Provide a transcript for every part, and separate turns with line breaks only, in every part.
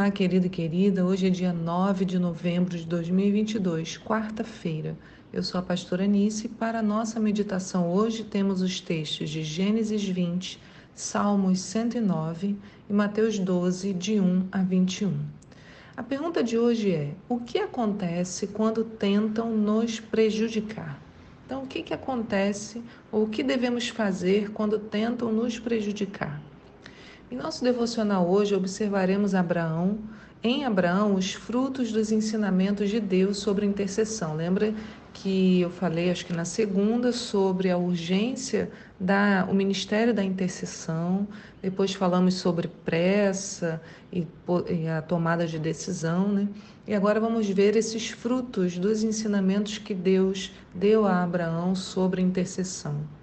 Olá, querido e querida. Hoje é dia 9 de novembro de 2022, quarta-feira. Eu sou a pastora Nice e para a nossa meditação hoje temos os textos de Gênesis 20, Salmos 109 e Mateus 12, de 1 a 21. A pergunta de hoje é: o que acontece quando tentam nos prejudicar? Então, o que, que acontece ou o que devemos fazer quando tentam nos prejudicar? Em nosso devocional hoje observaremos Abraão, em Abraão, os frutos dos ensinamentos de Deus sobre intercessão. Lembra que eu falei, acho que na segunda, sobre a urgência da o ministério da intercessão. Depois falamos sobre pressa e, e a tomada de decisão, né? E agora vamos ver esses frutos dos ensinamentos que Deus deu a Abraão sobre intercessão.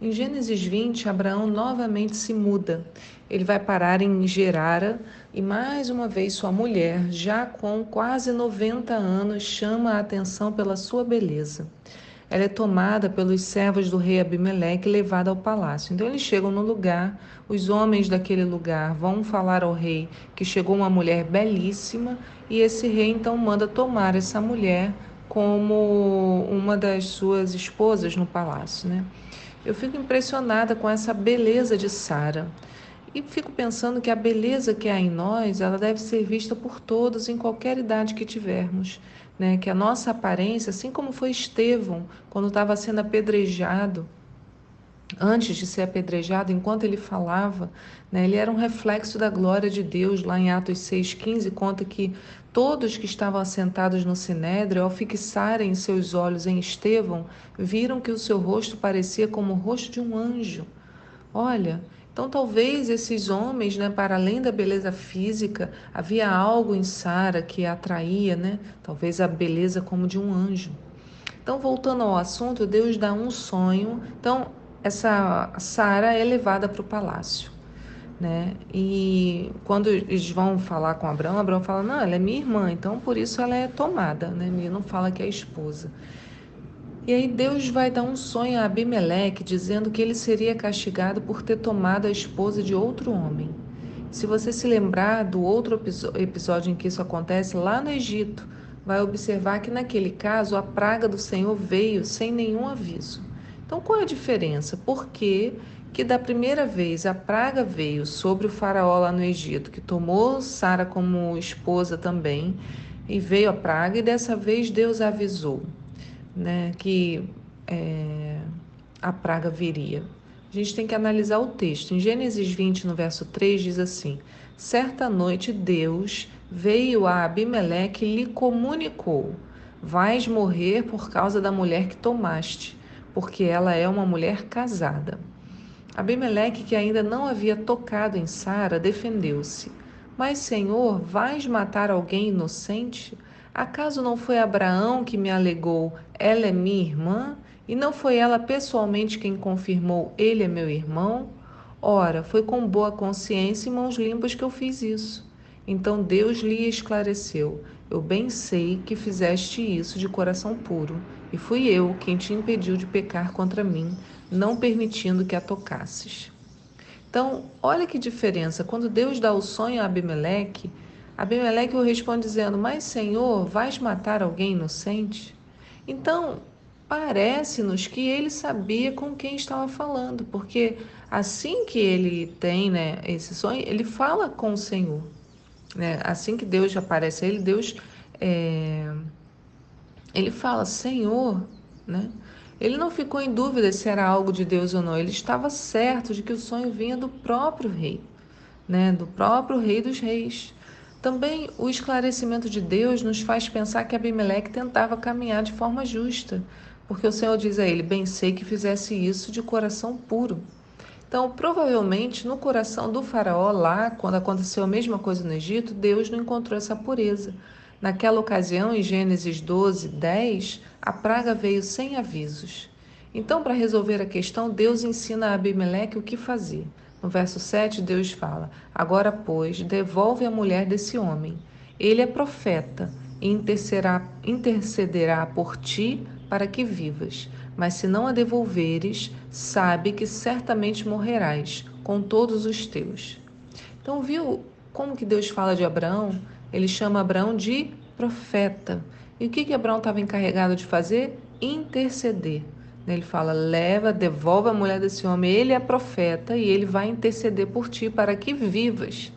Em Gênesis 20, Abraão novamente se muda. Ele vai parar em Gerara e mais uma vez sua mulher, já com quase 90 anos, chama a atenção pela sua beleza. Ela é tomada pelos servos do rei Abimeleque e levada ao palácio. Então eles chegam no lugar, os homens daquele lugar vão falar ao rei que chegou uma mulher belíssima e esse rei então manda tomar essa mulher como uma das suas esposas no palácio, né? Eu fico impressionada com essa beleza de Sara. E fico pensando que a beleza que há em nós, ela deve ser vista por todos em qualquer idade que tivermos, né? Que a nossa aparência, assim como foi Estevão quando estava sendo apedrejado, antes de ser apedrejado, enquanto ele falava, né, ele era um reflexo da glória de Deus. Lá em Atos 6,15 conta que todos que estavam assentados no sinédrio, ao fixarem seus olhos em Estevão, viram que o seu rosto parecia como o rosto de um anjo. Olha, então talvez esses homens, né, para além da beleza física, havia algo em Sara que atraía, né, talvez a beleza como de um anjo. Então, voltando ao assunto, Deus dá um sonho. Então, essa Sara é levada para o palácio. Né? E quando eles vão falar com Abraão, Abraão fala: Não, ela é minha irmã, então por isso ela é tomada. Né? Ele não fala que é esposa. E aí Deus vai dar um sonho a Abimeleque, dizendo que ele seria castigado por ter tomado a esposa de outro homem. Se você se lembrar do outro episódio em que isso acontece, lá no Egito, vai observar que naquele caso a praga do Senhor veio sem nenhum aviso. Então, qual é a diferença? Por que, que da primeira vez a praga veio sobre o faraó lá no Egito, que tomou Sara como esposa também, e veio a praga, e dessa vez Deus avisou né, que é, a praga viria. A gente tem que analisar o texto. Em Gênesis 20, no verso 3, diz assim: Certa noite Deus veio a Abimeleque e lhe comunicou: Vais morrer por causa da mulher que tomaste porque ela é uma mulher casada. Abimeleque, que ainda não havia tocado em Sara, defendeu-se. Mas, Senhor, vais matar alguém inocente? Acaso não foi Abraão que me alegou, ela é minha irmã? E não foi ela pessoalmente quem confirmou, ele é meu irmão? Ora, foi com boa consciência e mãos limpas que eu fiz isso. Então Deus lhe esclareceu: Eu bem sei que fizeste isso de coração puro e fui eu quem te impediu de pecar contra mim, não permitindo que a tocasses. Então, olha que diferença. Quando Deus dá o sonho a Abimeleque, Abimeleque o responde dizendo: Mas, Senhor, vais matar alguém inocente? Então, parece-nos que ele sabia com quem estava falando, porque assim que ele tem né, esse sonho, ele fala com o Senhor. Né? Assim que Deus aparece a ele, Deus é, ele fala Senhor, né? Ele não ficou em dúvida se era algo de Deus ou não. Ele estava certo de que o sonho vinha do próprio rei, né? Do próprio rei dos reis. Também o esclarecimento de Deus nos faz pensar que Abimeleque tentava caminhar de forma justa, porque o Senhor diz a ele: Bem sei que fizesse isso de coração puro. Então, provavelmente, no coração do faraó, lá, quando aconteceu a mesma coisa no Egito, Deus não encontrou essa pureza. Naquela ocasião, em Gênesis 12, 10, a praga veio sem avisos. Então, para resolver a questão, Deus ensina a Abimeleque o que fazer. No verso 7, Deus fala: Agora, pois, devolve a mulher desse homem. Ele é profeta e intercederá por ti para que vivas. Mas se não a devolveres, sabe que certamente morrerás com todos os teus. Então, viu como que Deus fala de Abraão? Ele chama Abraão de profeta. E o que, que Abraão estava encarregado de fazer? Interceder. Ele fala: leva, devolve a mulher desse homem. Ele é profeta e ele vai interceder por ti para que vivas.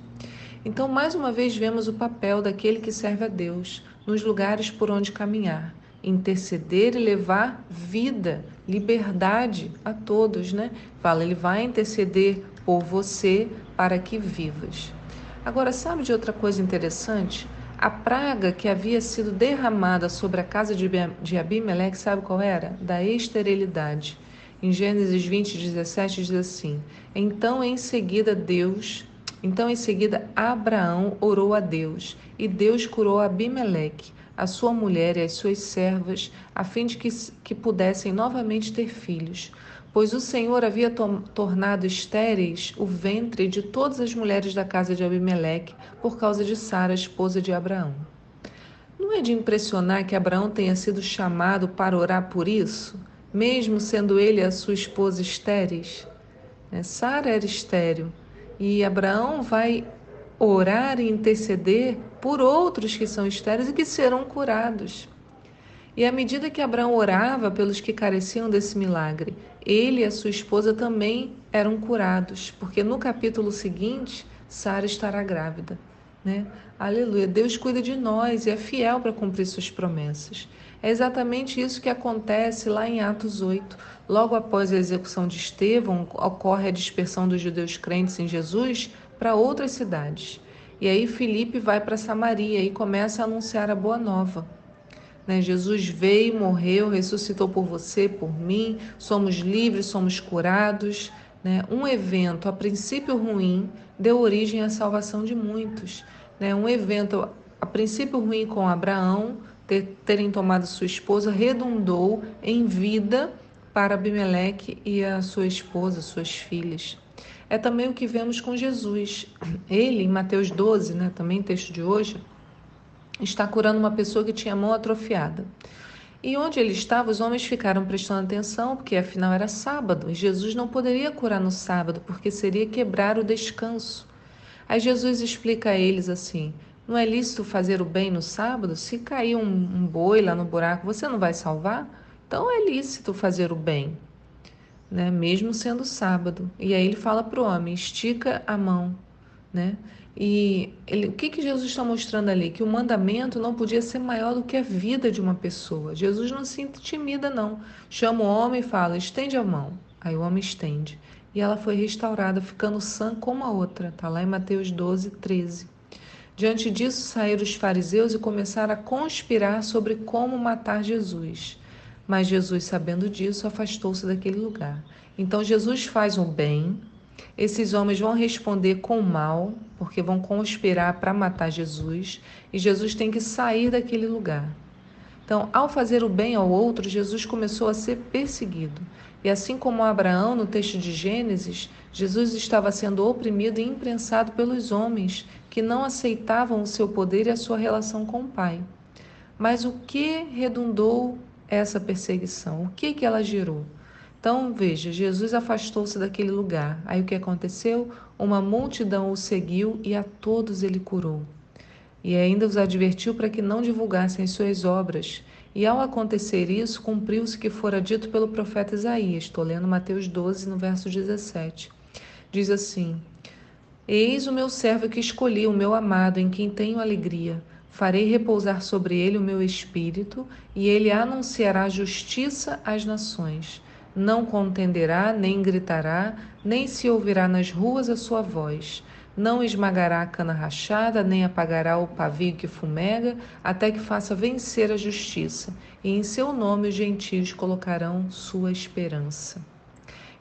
Então, mais uma vez, vemos o papel daquele que serve a Deus nos lugares por onde caminhar. Interceder e levar vida, liberdade a todos, né? Fala, ele vai interceder por você para que vivas. Agora, sabe de outra coisa interessante? A praga que havia sido derramada sobre a casa de Abimeleque, sabe qual era? Da esterilidade. Em Gênesis 20, 17 diz assim: Então em seguida Deus, então em seguida Abraão orou a Deus, e Deus curou Abimeleque, a sua mulher e as suas servas, a fim de que, que pudessem novamente ter filhos pois o Senhor havia tornado estéreis o ventre de todas as mulheres da casa de Abimeleque por causa de Sara, esposa de Abraão. Não é de impressionar que Abraão tenha sido chamado para orar por isso, mesmo sendo ele a sua esposa estéreis? Né, Sara era estéril e Abraão vai orar e interceder por outros que são estéreis e que serão curados. E à medida que Abraão orava pelos que careciam desse milagre, ele e a sua esposa também eram curados, porque no capítulo seguinte, Sara estará grávida. Né? Aleluia. Deus cuida de nós e é fiel para cumprir suas promessas. É exatamente isso que acontece lá em Atos 8. Logo após a execução de Estevão, ocorre a dispersão dos judeus crentes em Jesus para outras cidades. E aí Filipe vai para Samaria e começa a anunciar a boa nova. Né? Jesus veio, morreu, ressuscitou por você, por mim, somos livres, somos curados. Né? Um evento, a princípio ruim, deu origem à salvação de muitos. Né? Um evento, a princípio ruim com Abraão, ter, terem tomado sua esposa, redundou em vida para Abimeleque e a sua esposa, suas filhas. É também o que vemos com Jesus. Ele, em Mateus 12, né, também texto de hoje, está curando uma pessoa que tinha a mão atrofiada. E onde ele estava, os homens ficaram prestando atenção, porque afinal era sábado, e Jesus não poderia curar no sábado, porque seria quebrar o descanso. Aí Jesus explica a eles assim: não é lícito fazer o bem no sábado? Se cair um, um boi lá no buraco, você não vai salvar? Então é lícito fazer o bem, né? mesmo sendo sábado. E aí ele fala para o homem: estica a mão. Né? E ele, o que, que Jesus está mostrando ali? Que o mandamento não podia ser maior do que a vida de uma pessoa. Jesus não se intimida, não. Chama o homem e fala: estende a mão. Aí o homem estende. E ela foi restaurada, ficando sã como a outra. Está lá em Mateus 12, 13. Diante disso, saíram os fariseus e começaram a conspirar sobre como matar Jesus. Mas Jesus, sabendo disso, afastou-se daquele lugar. Então Jesus faz o bem, esses homens vão responder com mal, porque vão conspirar para matar Jesus, e Jesus tem que sair daquele lugar. Então, ao fazer o bem ao outro, Jesus começou a ser perseguido. E assim como Abraão, no texto de Gênesis, Jesus estava sendo oprimido e imprensado pelos homens que não aceitavam o seu poder e a sua relação com o Pai. Mas o que redundou essa perseguição? O que, que ela gerou? Então, veja, Jesus afastou-se daquele lugar. Aí o que aconteceu? Uma multidão o seguiu e a todos ele curou. E ainda os advertiu para que não divulgassem as suas obras. E ao acontecer isso, cumpriu-se que fora dito pelo profeta Isaías. Estou lendo Mateus 12, no verso 17. Diz assim: Eis o meu servo que escolhi, o meu amado, em quem tenho alegria. Farei repousar sobre ele o meu espírito, e ele anunciará justiça às nações não contenderá, nem gritará, nem se ouvirá nas ruas a sua voz. Não esmagará a cana rachada, nem apagará o pavio que fumega, até que faça vencer a justiça, e em seu nome os gentios colocarão sua esperança.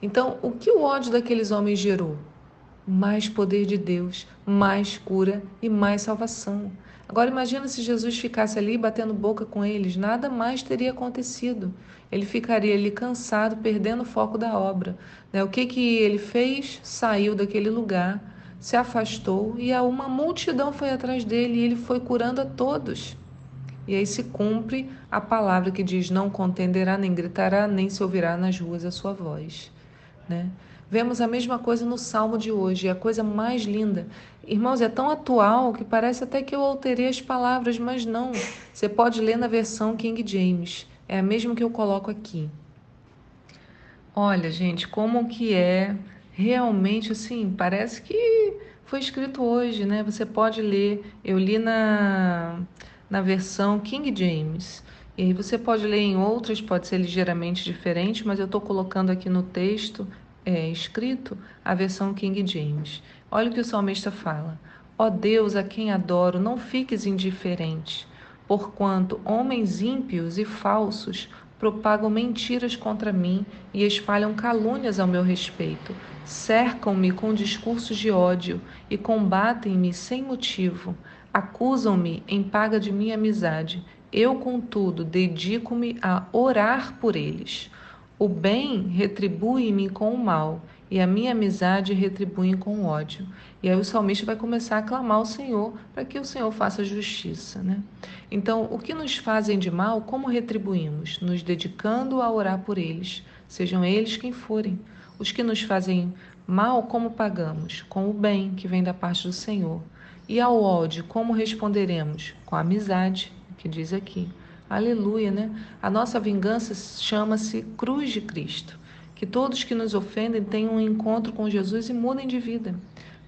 Então, o que o ódio daqueles homens gerou? Mais poder de Deus, mais cura e mais salvação. Agora imagina se Jesus ficasse ali batendo boca com eles, nada mais teria acontecido. Ele ficaria ali cansado, perdendo o foco da obra. Né? O que, que ele fez? Saiu daquele lugar, se afastou e uma multidão foi atrás dele e ele foi curando a todos. E aí se cumpre a palavra que diz: Não contenderá, nem gritará, nem se ouvirá nas ruas a sua voz. Né? Vemos a mesma coisa no salmo de hoje, a coisa mais linda. Irmãos, é tão atual que parece até que eu alterei as palavras, mas não. Você pode ler na versão King James. É a mesma que eu coloco aqui. Olha, gente, como que é realmente assim, parece que foi escrito hoje, né? Você pode ler. Eu li na, na versão King James. E você pode ler em outras, pode ser ligeiramente diferente, mas eu estou colocando aqui no texto é, escrito a versão King James. Olha o que o salmista fala: Ó oh Deus, a quem adoro, não fiques indiferente, porquanto homens ímpios e falsos propagam mentiras contra mim e espalham calúnias ao meu respeito. Cercam-me com discursos de ódio e combatem-me sem motivo. Acusam-me em paga de minha amizade. Eu, contudo, dedico-me a orar por eles. O bem retribui-me com o mal, e a minha amizade retribui com ódio. E aí o salmista vai começar a clamar ao Senhor para que o Senhor faça justiça, né? Então, o que nos fazem de mal, como retribuímos? Nos dedicando a orar por eles, sejam eles quem forem. Os que nos fazem mal, como pagamos? Com o bem que vem da parte do Senhor. E ao ódio, como responderemos? Com a amizade, que diz aqui. Aleluia, né? A nossa vingança chama-se Cruz de Cristo. Que todos que nos ofendem tenham um encontro com Jesus e mudem de vida.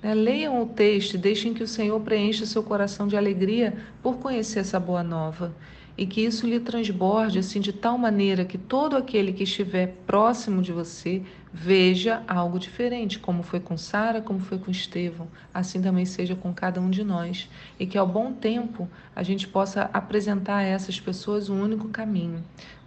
Né? Leiam o texto e deixem que o Senhor preencha seu coração de alegria por conhecer essa boa nova e que isso lhe transborde assim de tal maneira que todo aquele que estiver próximo de você veja algo diferente, como foi com Sara, como foi com Estevão, assim também seja com cada um de nós, e que ao bom tempo a gente possa apresentar a essas pessoas um único caminho.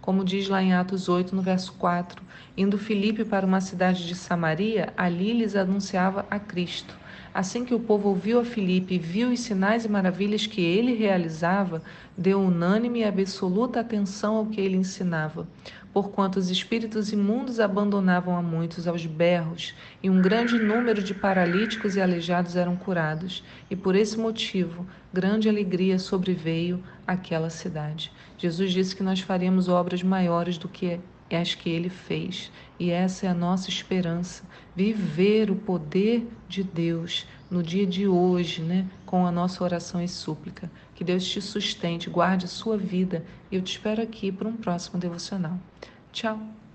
Como diz lá em Atos 8, no verso 4, indo Filipe para uma cidade de Samaria, ali lhes anunciava a Cristo. Assim que o povo ouviu a Filipe e viu os sinais e maravilhas que ele realizava, deu unânime e absoluta atenção ao que ele ensinava. Porquanto os espíritos imundos abandonavam a muitos aos berros, e um grande número de paralíticos e aleijados eram curados, e por esse motivo grande alegria sobreveio àquela cidade. Jesus disse que nós faríamos obras maiores do que as que ele fez. E essa é a nossa esperança, viver o poder de Deus no dia de hoje, né, com a nossa oração e súplica. Que Deus te sustente, guarde a sua vida. E eu te espero aqui para um próximo devocional. Tchau.